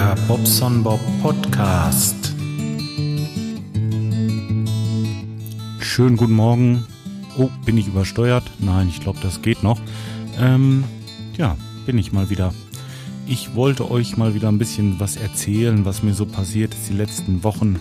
Der Bobson Bob Podcast. Schönen guten Morgen. Oh, bin ich übersteuert? Nein, ich glaube, das geht noch. Ähm, ja, bin ich mal wieder. Ich wollte euch mal wieder ein bisschen was erzählen, was mir so passiert ist die letzten Wochen.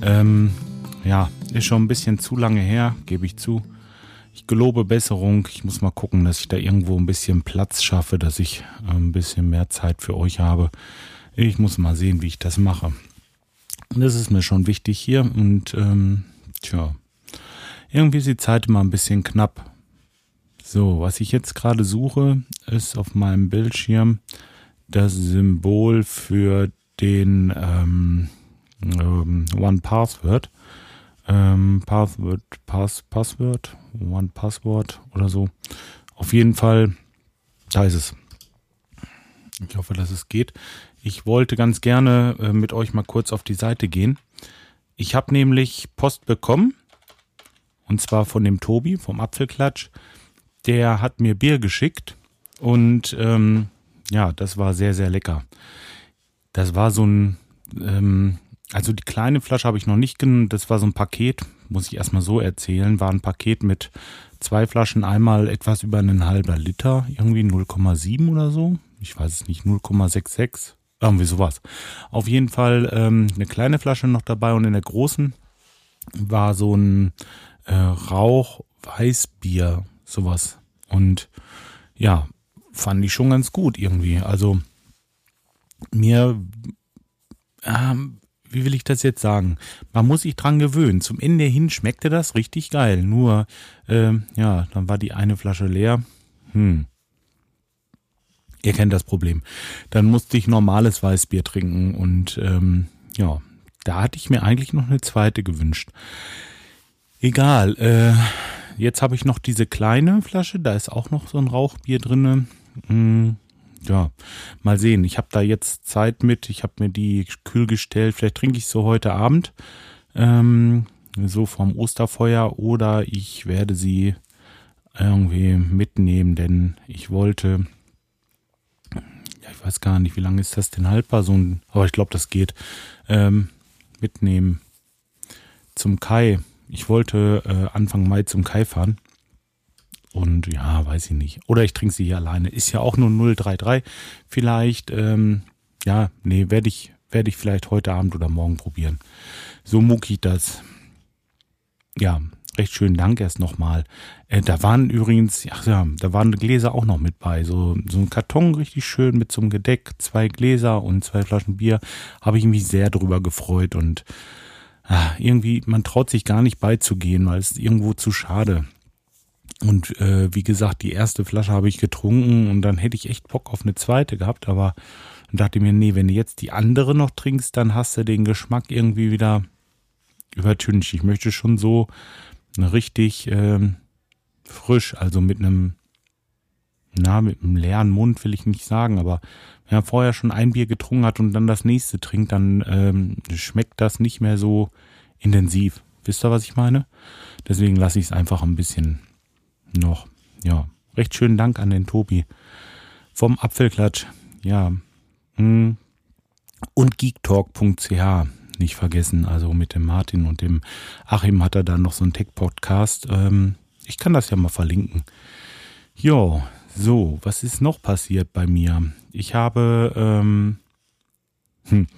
Ähm, ja, ist schon ein bisschen zu lange her, gebe ich zu. Ich gelobe Besserung. Ich muss mal gucken, dass ich da irgendwo ein bisschen Platz schaffe, dass ich äh, ein bisschen mehr Zeit für euch habe. Ich muss mal sehen, wie ich das mache. Das ist mir schon wichtig hier und ähm, tja, irgendwie ist die Zeit immer ein bisschen knapp. So, was ich jetzt gerade suche, ist auf meinem Bildschirm das Symbol für den ähm, ähm, One Password. Ähm, Password, Pass, Password, One Password oder so. Auf jeden Fall, da ist es. Ich hoffe, dass es geht. Ich wollte ganz gerne äh, mit euch mal kurz auf die Seite gehen. Ich habe nämlich Post bekommen. Und zwar von dem Tobi vom Apfelklatsch. Der hat mir Bier geschickt. Und ähm, ja, das war sehr, sehr lecker. Das war so ein, ähm, also die kleine Flasche habe ich noch nicht genommen. Das war so ein Paket, muss ich erstmal so erzählen. War ein Paket mit zwei Flaschen, einmal etwas über einen halber Liter, irgendwie 0,7 oder so. Ich weiß es nicht, 0,66. Irgendwie sowas. Auf jeden Fall ähm, eine kleine Flasche noch dabei und in der großen war so ein äh, Rauch-Weißbier, sowas. Und ja, fand ich schon ganz gut irgendwie. Also mir, ähm, wie will ich das jetzt sagen? Man muss sich dran gewöhnen. Zum Ende hin schmeckte das richtig geil. Nur, äh, ja, dann war die eine Flasche leer. Hm. Ihr kennt das Problem. Dann musste ich normales Weißbier trinken und ähm, ja, da hatte ich mir eigentlich noch eine zweite gewünscht. Egal, äh, jetzt habe ich noch diese kleine Flasche, da ist auch noch so ein Rauchbier drinne. Hm, ja, mal sehen. Ich habe da jetzt Zeit mit. Ich habe mir die kühl gestellt. Vielleicht trinke ich so heute Abend, ähm, so vom Osterfeuer, oder ich werde sie irgendwie mitnehmen, denn ich wollte ich weiß gar nicht, wie lange ist das denn haltbar, so ein, aber ich glaube, das geht, ähm, mitnehmen zum Kai. Ich wollte äh, Anfang Mai zum Kai fahren. Und ja, weiß ich nicht. Oder ich trinke sie hier alleine. Ist ja auch nur 033. Vielleicht, ähm, ja, nee, werde ich, werde ich vielleicht heute Abend oder morgen probieren. So muck ich das. Ja, recht schönen Dank erst nochmal. Äh, da waren übrigens, ach ja, da waren Gläser auch noch mit bei. So, so ein Karton richtig schön mit so einem Gedeck, zwei Gläser und zwei Flaschen Bier. Habe ich mich sehr drüber gefreut und ah, irgendwie, man traut sich gar nicht beizugehen, weil es ist irgendwo zu schade. Und äh, wie gesagt, die erste Flasche habe ich getrunken und dann hätte ich echt Bock auf eine zweite gehabt, aber dachte mir, nee, wenn du jetzt die andere noch trinkst, dann hast du den Geschmack irgendwie wieder übertüncht. Ich möchte schon so richtig ähm, frisch, also mit einem, na, mit einem leeren Mund will ich nicht sagen, aber wenn man vorher schon ein Bier getrunken hat und dann das nächste trinkt, dann ähm, schmeckt das nicht mehr so intensiv. Wisst ihr, was ich meine? Deswegen lasse ich es einfach ein bisschen noch. Ja, recht schönen Dank an den Tobi vom Apfelklatsch. Ja. Hm. Und geektalk.ch nicht vergessen. Also mit dem Martin und dem Achim hat er dann noch so einen Tech-Podcast. Ähm, ich kann das ja mal verlinken. Jo, so, was ist noch passiert bei mir? Ich habe ähm, hm,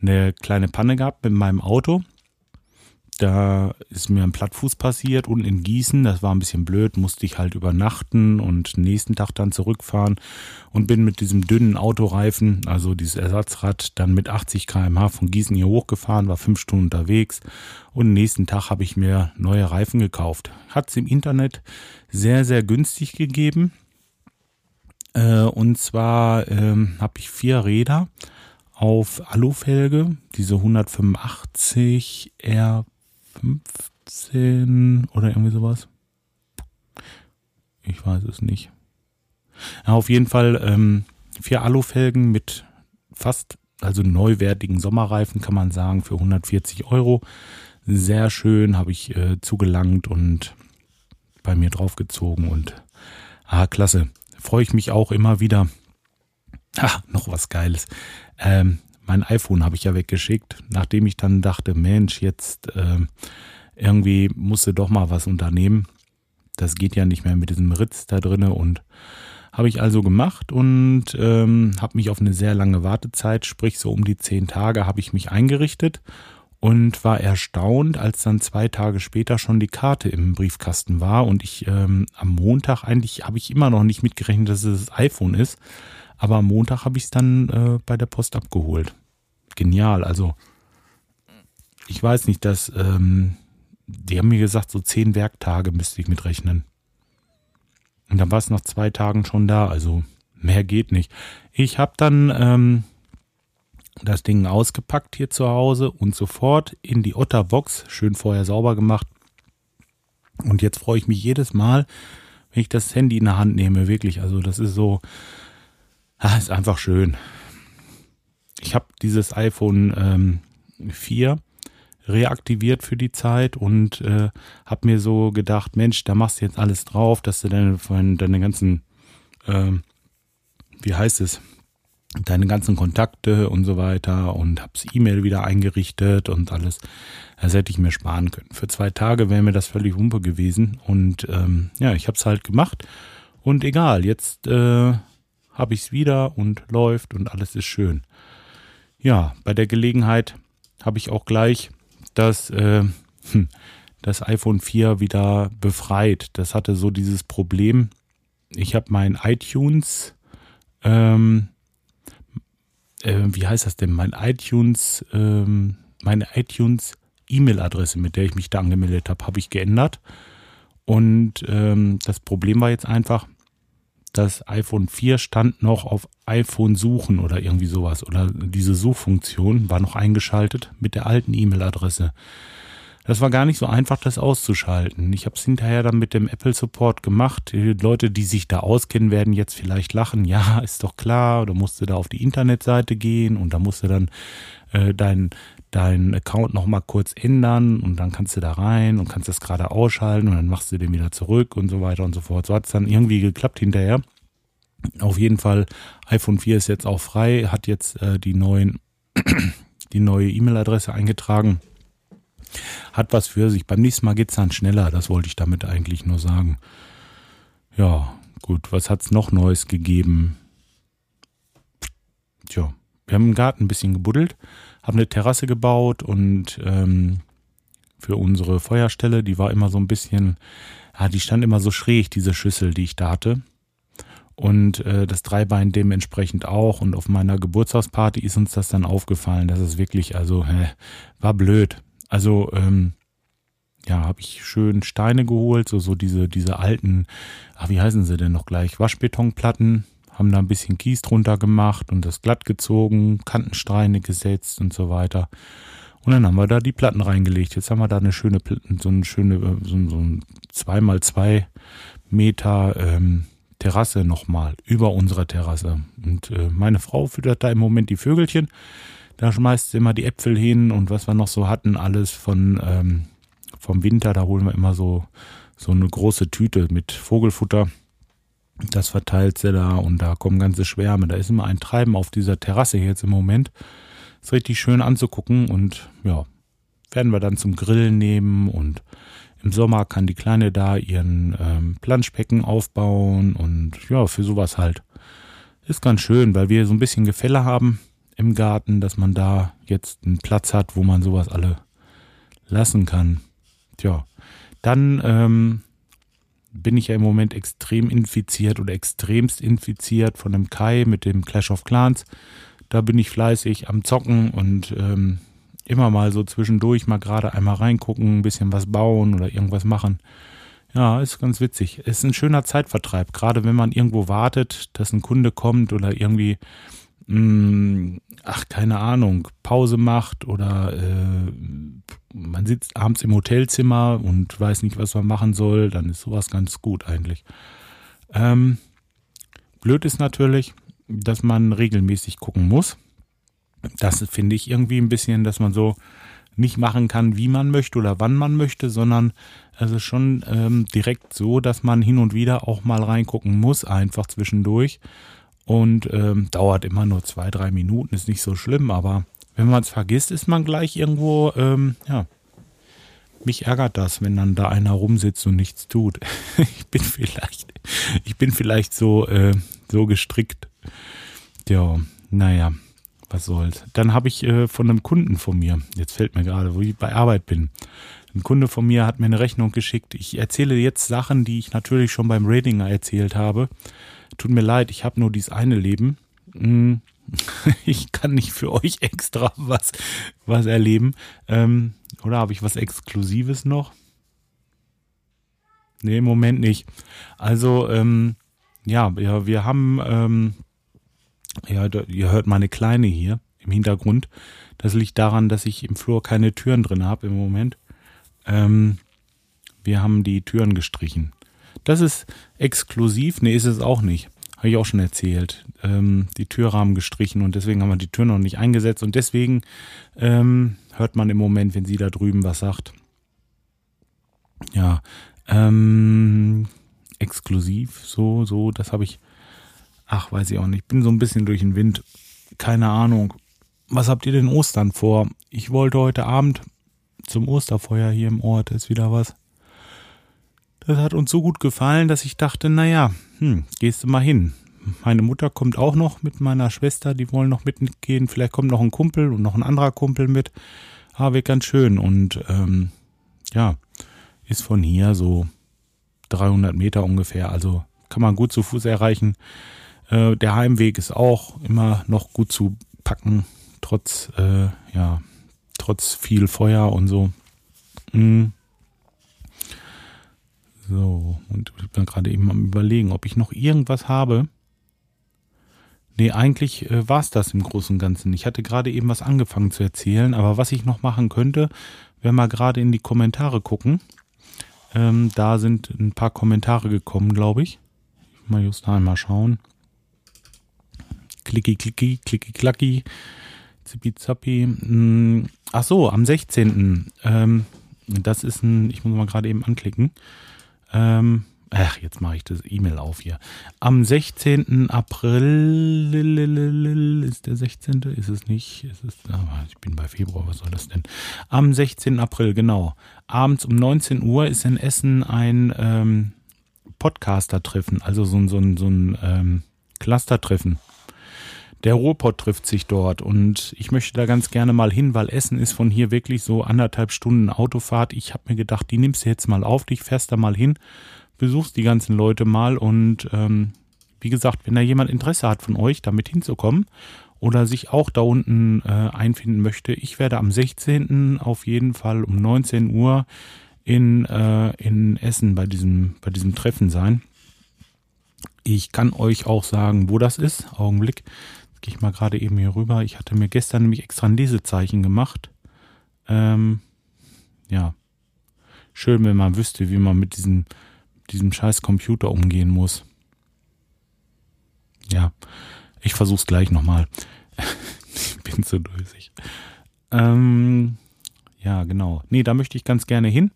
eine kleine Panne gehabt mit meinem Auto. Da ist mir ein Plattfuß passiert und in Gießen, das war ein bisschen blöd, musste ich halt übernachten und nächsten Tag dann zurückfahren und bin mit diesem dünnen Autoreifen, also dieses Ersatzrad, dann mit 80 km/h von Gießen hier hochgefahren, war fünf Stunden unterwegs und nächsten Tag habe ich mir neue Reifen gekauft. Hat es im Internet sehr, sehr günstig gegeben. Äh, und zwar ähm, habe ich vier Räder auf Alufelge, diese 185 R 15 oder irgendwie sowas. Ich weiß es nicht. Ja, auf jeden Fall ähm, vier Alufelgen mit fast, also neuwertigen Sommerreifen, kann man sagen, für 140 Euro. Sehr schön, habe ich äh, zugelangt und bei mir draufgezogen und ah, klasse. Freue ich mich auch immer wieder. Ah, noch was Geiles. Ähm, mein iPhone habe ich ja weggeschickt, nachdem ich dann dachte, Mensch, jetzt äh, irgendwie musste doch mal was unternehmen. Das geht ja nicht mehr mit diesem Ritz da drinne und habe ich also gemacht und ähm, habe mich auf eine sehr lange Wartezeit, sprich so um die zehn Tage, habe ich mich eingerichtet und war erstaunt, als dann zwei Tage später schon die Karte im Briefkasten war und ich ähm, am Montag eigentlich habe ich immer noch nicht mitgerechnet, dass es das iPhone ist, aber am Montag habe ich es dann äh, bei der Post abgeholt. Genial, also ich weiß nicht, dass ähm, die haben mir gesagt, so zehn Werktage müsste ich mitrechnen. Und dann war es nach zwei Tagen schon da, also mehr geht nicht. Ich habe dann ähm, das Ding ausgepackt hier zu Hause und sofort in die Otterbox, schön vorher sauber gemacht. Und jetzt freue ich mich jedes Mal, wenn ich das Handy in der Hand nehme, wirklich. Also das ist so, ah, ist einfach schön. Ich habe dieses iPhone ähm, 4 reaktiviert für die Zeit und äh, habe mir so gedacht, Mensch, da machst du jetzt alles drauf, dass du deine, deine ganzen, äh, wie heißt es, deine ganzen Kontakte und so weiter und hab's E-Mail wieder eingerichtet und alles. Das hätte ich mir sparen können. Für zwei Tage wäre mir das völlig Wumpe gewesen und ähm, ja, ich hab's halt gemacht und egal, jetzt äh, habe ich's wieder und läuft und alles ist schön. Ja, bei der Gelegenheit habe ich auch gleich das, äh, hm, das iPhone 4 wieder befreit. Das hatte so dieses Problem. Ich habe mein iTunes, ähm, äh, wie heißt das denn? Mein iTunes, ähm, meine iTunes E-Mail-Adresse, mit der ich mich da angemeldet habe, habe ich geändert. Und ähm, das Problem war jetzt einfach, das iPhone 4 stand noch auf iPhone suchen oder irgendwie sowas. Oder diese Suchfunktion war noch eingeschaltet mit der alten E-Mail-Adresse. Das war gar nicht so einfach, das auszuschalten. Ich habe es hinterher dann mit dem Apple Support gemacht. Die Leute, die sich da auskennen, werden jetzt vielleicht lachen. Ja, ist doch klar. Du musst da auf die Internetseite gehen und da musst du dann äh, dein, deinen Account nochmal kurz ändern und dann kannst du da rein und kannst das gerade ausschalten und dann machst du den wieder zurück und so weiter und so fort. So hat es dann irgendwie geklappt hinterher. Auf jeden Fall, iPhone 4 ist jetzt auch frei, hat jetzt äh, die neuen, die neue E-Mail-Adresse eingetragen. Hat was für sich. Beim nächsten Mal geht es dann schneller, das wollte ich damit eigentlich nur sagen. Ja, gut, was hat es noch Neues gegeben? Tja, wir haben im Garten ein bisschen gebuddelt haben eine Terrasse gebaut und ähm, für unsere Feuerstelle, die war immer so ein bisschen, ja, die stand immer so schräg, diese Schüssel, die ich da hatte. Und äh, das Dreibein dementsprechend auch. Und auf meiner Geburtstagsparty ist uns das dann aufgefallen. Das ist wirklich, also, hä, war blöd. Also, ähm, ja, habe ich schön Steine geholt, so, so diese, diese alten, ach, wie heißen sie denn noch gleich? Waschbetonplatten, haben da ein bisschen Kies drunter gemacht und das glatt gezogen, Kantenstreine gesetzt und so weiter. Und dann haben wir da die Platten reingelegt. Jetzt haben wir da eine schöne, so eine schöne, so, so ein zweimal zwei Meter ähm, Terrasse nochmal über unserer Terrasse. Und äh, meine Frau füttert da im Moment die Vögelchen. Da schmeißt sie immer die Äpfel hin und was wir noch so hatten, alles von ähm, vom Winter. Da holen wir immer so so eine große Tüte mit Vogelfutter das verteilt sie da und da kommen ganze Schwärme. Da ist immer ein Treiben auf dieser Terrasse jetzt im Moment. Ist richtig schön anzugucken und ja, werden wir dann zum Grillen nehmen und im Sommer kann die Kleine da ihren ähm, Planschbecken aufbauen und ja, für sowas halt. Ist ganz schön, weil wir so ein bisschen Gefälle haben im Garten, dass man da jetzt einen Platz hat, wo man sowas alle lassen kann. Tja, dann ähm, bin ich ja im Moment extrem infiziert oder extremst infiziert von dem Kai mit dem Clash of Clans. Da bin ich fleißig am Zocken und ähm, immer mal so zwischendurch mal gerade einmal reingucken, ein bisschen was bauen oder irgendwas machen. Ja, ist ganz witzig. Ist ein schöner Zeitvertreib, gerade wenn man irgendwo wartet, dass ein Kunde kommt oder irgendwie mh, ach, keine Ahnung, Pause macht oder äh, man sitzt abends im Hotelzimmer und weiß nicht, was man machen soll, dann ist sowas ganz gut eigentlich. Ähm, blöd ist natürlich, dass man regelmäßig gucken muss. Das finde ich irgendwie ein bisschen, dass man so nicht machen kann, wie man möchte oder wann man möchte, sondern es ist schon ähm, direkt so, dass man hin und wieder auch mal reingucken muss, einfach zwischendurch und ähm, dauert immer nur zwei, drei Minuten, ist nicht so schlimm, aber wenn man es vergisst, ist man gleich irgendwo, ähm, ja, mich ärgert das, wenn dann da einer rumsitzt und nichts tut. ich bin vielleicht, ich bin vielleicht so, äh, so gestrickt. Ja, naja, was soll's. Dann habe ich äh, von einem Kunden von mir, jetzt fällt mir gerade, wo ich bei Arbeit bin, ein Kunde von mir hat mir eine Rechnung geschickt. Ich erzähle jetzt Sachen, die ich natürlich schon beim Ratinger erzählt habe. Tut mir leid, ich habe nur dieses eine Leben. Hm, ich kann nicht für euch extra was, was erleben. Ähm, oder habe ich was Exklusives noch? Nee, im Moment nicht. Also, ähm, ja, ja, wir haben, ähm, ja, ihr hört meine Kleine hier im Hintergrund. Das liegt daran, dass ich im Flur keine Türen drin habe im Moment. Ähm, wir haben die Türen gestrichen. Das ist exklusiv. Nee, ist es auch nicht. Habe ich auch schon erzählt. Ähm, die Türrahmen gestrichen und deswegen haben wir die Tür noch nicht eingesetzt und deswegen ähm, hört man im Moment, wenn sie da drüben was sagt. Ja, ähm, exklusiv, so, so, das habe ich, ach, weiß ich auch nicht. Ich bin so ein bisschen durch den Wind. Keine Ahnung. Was habt ihr denn Ostern vor? Ich wollte heute Abend zum Osterfeuer hier im Ort, ist wieder was. Das hat uns so gut gefallen, dass ich dachte, naja, hm, gehst du mal hin. Meine Mutter kommt auch noch mit meiner Schwester, die wollen noch mitgehen. Vielleicht kommt noch ein Kumpel und noch ein anderer Kumpel mit. Ah, wird ganz schön. Und ähm, ja, ist von hier so 300 Meter ungefähr. Also kann man gut zu Fuß erreichen. Äh, der Heimweg ist auch immer noch gut zu packen, trotz äh, ja trotz viel Feuer und so. Mhm. So, und ich bin gerade eben am überlegen, ob ich noch irgendwas habe. Nee, eigentlich äh, war es das im Großen und Ganzen. Ich hatte gerade eben was angefangen zu erzählen, aber was ich noch machen könnte, wäre mal gerade in die Kommentare gucken. Ähm, da sind ein paar Kommentare gekommen, glaube ich. Mal just einmal schauen. Klicki, klicki, klicki, klacki. Zippi, zappi. Hm, ach so, am 16. Ähm, das ist ein, ich muss mal gerade eben anklicken. Ähm, ach, jetzt mache ich das E-Mail auf hier. Am 16. April ist der 16. Ist es nicht? Ist es, ich bin bei Februar, was soll das denn? Am 16. April, genau. Abends um 19 Uhr ist in Essen ein ähm, Podcaster-Treffen, also so, so, so ein ähm, Cluster-Treffen. Der Ruhrpott trifft sich dort und ich möchte da ganz gerne mal hin, weil Essen ist von hier wirklich so anderthalb Stunden Autofahrt. Ich habe mir gedacht, die nimmst du jetzt mal auf dich, fährst da mal hin, besuchst die ganzen Leute mal und ähm, wie gesagt, wenn da jemand Interesse hat von euch, damit hinzukommen oder sich auch da unten äh, einfinden möchte, ich werde am 16. auf jeden Fall um 19 Uhr in, äh, in Essen bei diesem, bei diesem Treffen sein. Ich kann euch auch sagen, wo das ist. Augenblick gehe ich mal gerade eben hier rüber. Ich hatte mir gestern nämlich extra ein Lesezeichen gemacht. Ähm, ja. Schön, wenn man wüsste, wie man mit diesem, diesem scheiß Computer umgehen muss. Ja. Ich versuch's gleich nochmal. ich bin so dösig. Ähm, ja, genau. Nee, da möchte ich ganz gerne hin.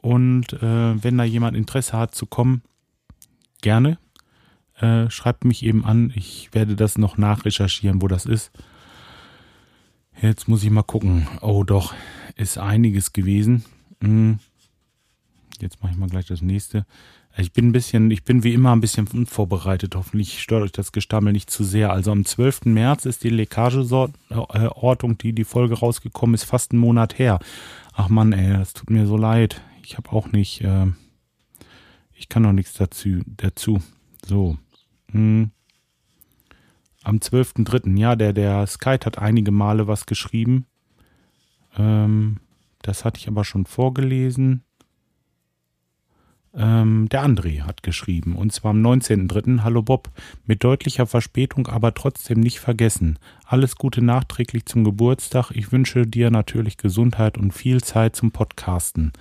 Und äh, wenn da jemand Interesse hat zu kommen, gerne äh, schreibt mich eben an. Ich werde das noch nachrecherchieren, wo das ist. Jetzt muss ich mal gucken. Oh, doch, ist einiges gewesen. Hm. Jetzt mache ich mal gleich das nächste. Ich bin ein bisschen, ich bin wie immer ein bisschen unvorbereitet. Hoffentlich stört euch das Gestammel nicht zu sehr. Also am 12. März ist die Leckageortung, die die Folge rausgekommen ist, fast einen Monat her. Ach Mann, ey, das tut mir so leid. Ich habe auch nicht, äh, ich kann noch nichts dazu. dazu. So. Hm. Am 12.03. Ja, der, der Skype hat einige Male was geschrieben. Ähm, das hatte ich aber schon vorgelesen. Ähm, der André hat geschrieben, und zwar am 19.03. Hallo Bob, mit deutlicher Verspätung, aber trotzdem nicht vergessen. Alles Gute nachträglich zum Geburtstag. Ich wünsche dir natürlich Gesundheit und viel Zeit zum Podcasten.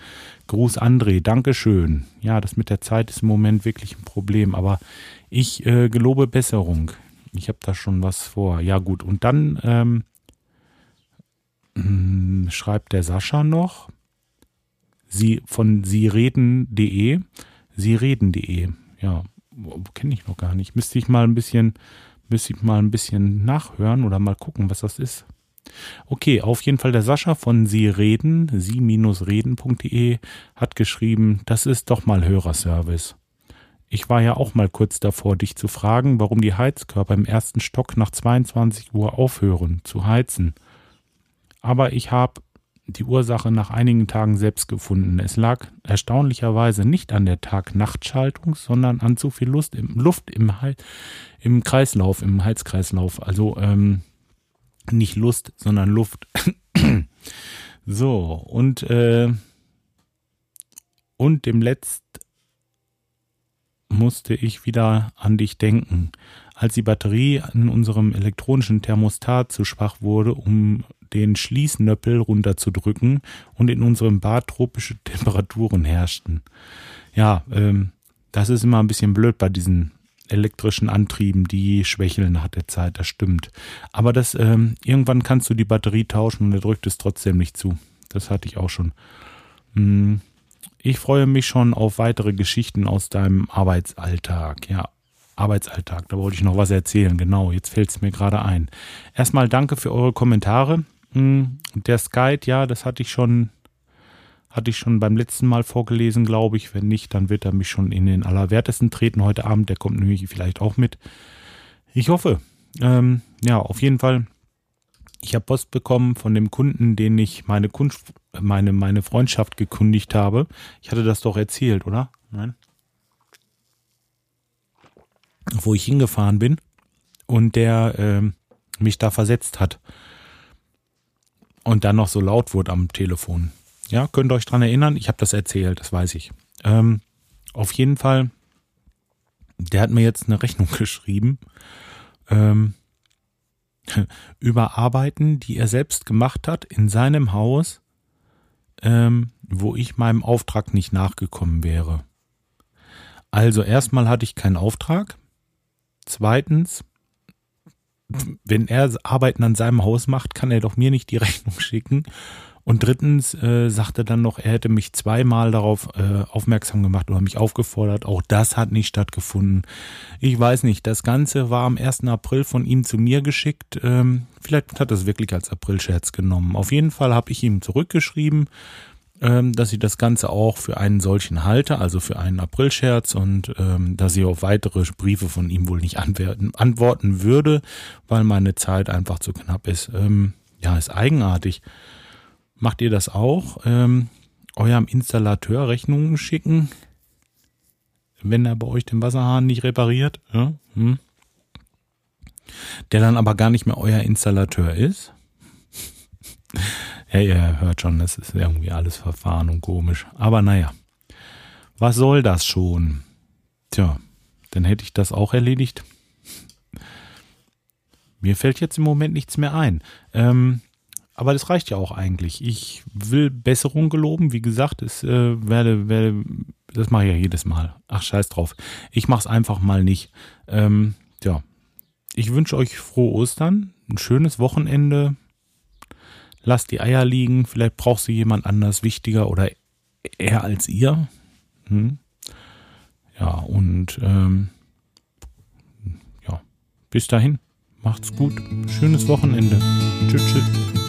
Gruß André, Dankeschön. Ja, das mit der Zeit ist im Moment wirklich ein Problem, aber ich äh, gelobe Besserung. Ich habe da schon was vor. Ja, gut. Und dann ähm, hm, schreibt der Sascha noch sie von siereden.de. Siereden.de. Ja, Kenne ich noch gar nicht. Müsste ich mal ein bisschen, müsste ich mal ein bisschen nachhören oder mal gucken, was das ist. Okay, auf jeden Fall der Sascha von Sie reden, sie-reden.de hat geschrieben, das ist doch mal Hörerservice. Ich war ja auch mal kurz davor, dich zu fragen, warum die Heizkörper im ersten Stock nach 22 Uhr aufhören zu heizen. Aber ich habe die Ursache nach einigen Tagen selbst gefunden. Es lag erstaunlicherweise nicht an der Tag-Nacht-Schaltung, sondern an zu viel Lust im, Luft im, im Kreislauf, im Heizkreislauf. Also ähm, nicht Lust, sondern Luft. so, und, äh, und dem Letzt musste ich wieder an dich denken. Als die Batterie an unserem elektronischen Thermostat zu schwach wurde, um den Schließnöppel runterzudrücken und in unserem Bad tropische Temperaturen herrschten. Ja, ähm, das ist immer ein bisschen blöd bei diesen elektrischen Antrieben, die schwächeln nach der Zeit, das stimmt. Aber das, ähm, irgendwann kannst du die Batterie tauschen und er drückt es trotzdem nicht zu. Das hatte ich auch schon. Hm, ich freue mich schon auf weitere Geschichten aus deinem Arbeitsalltag. Ja, Arbeitsalltag, da wollte ich noch was erzählen. Genau, jetzt fällt es mir gerade ein. Erstmal danke für eure Kommentare. Hm, der Skype, ja, das hatte ich schon hatte ich schon beim letzten Mal vorgelesen, glaube ich. Wenn nicht, dann wird er mich schon in den Allerwertesten treten heute Abend. Der kommt nämlich vielleicht auch mit. Ich hoffe. Ähm, ja, auf jeden Fall. Ich habe Post bekommen von dem Kunden, den ich meine, Kunst, meine, meine Freundschaft gekündigt habe. Ich hatte das doch erzählt, oder? Nein? Wo ich hingefahren bin und der äh, mich da versetzt hat. Und dann noch so laut wurde am Telefon. Ja, könnt ihr euch dran erinnern? Ich habe das erzählt, das weiß ich. Ähm, auf jeden Fall, der hat mir jetzt eine Rechnung geschrieben ähm, über Arbeiten, die er selbst gemacht hat in seinem Haus, ähm, wo ich meinem Auftrag nicht nachgekommen wäre. Also erstmal hatte ich keinen Auftrag. Zweitens, wenn er Arbeiten an seinem Haus macht, kann er doch mir nicht die Rechnung schicken. Und drittens äh, sagte dann noch, er hätte mich zweimal darauf äh, aufmerksam gemacht oder mich aufgefordert. Auch das hat nicht stattgefunden. Ich weiß nicht, das Ganze war am 1. April von ihm zu mir geschickt. Ähm, vielleicht hat er es wirklich als Aprilscherz genommen. Auf jeden Fall habe ich ihm zurückgeschrieben, ähm, dass ich das Ganze auch für einen solchen halte, also für einen Aprilscherz und ähm, dass ich auf weitere Briefe von ihm wohl nicht antworten würde, weil meine Zeit einfach zu knapp ist. Ähm, ja, ist eigenartig. Macht ihr das auch? Ähm, eurem Installateur Rechnungen schicken, wenn er bei euch den Wasserhahn nicht repariert? Ja? Hm? Der dann aber gar nicht mehr euer Installateur ist? Ja, ihr hört schon, das ist irgendwie alles verfahren und komisch. Aber naja, was soll das schon? Tja, dann hätte ich das auch erledigt. Mir fällt jetzt im Moment nichts mehr ein. Ähm, aber das reicht ja auch eigentlich. Ich will Besserung geloben. Wie gesagt, es äh, werde, werde, das mache ich ja jedes Mal. Ach, scheiß drauf. Ich mache es einfach mal nicht. Ähm, ja. Ich wünsche euch frohe Ostern, ein schönes Wochenende. Lasst die Eier liegen. Vielleicht braucht sie jemand anders wichtiger oder eher als ihr. Hm? Ja, und ähm, ja, bis dahin. Macht's gut. Schönes Wochenende. Tschüss, tschüss.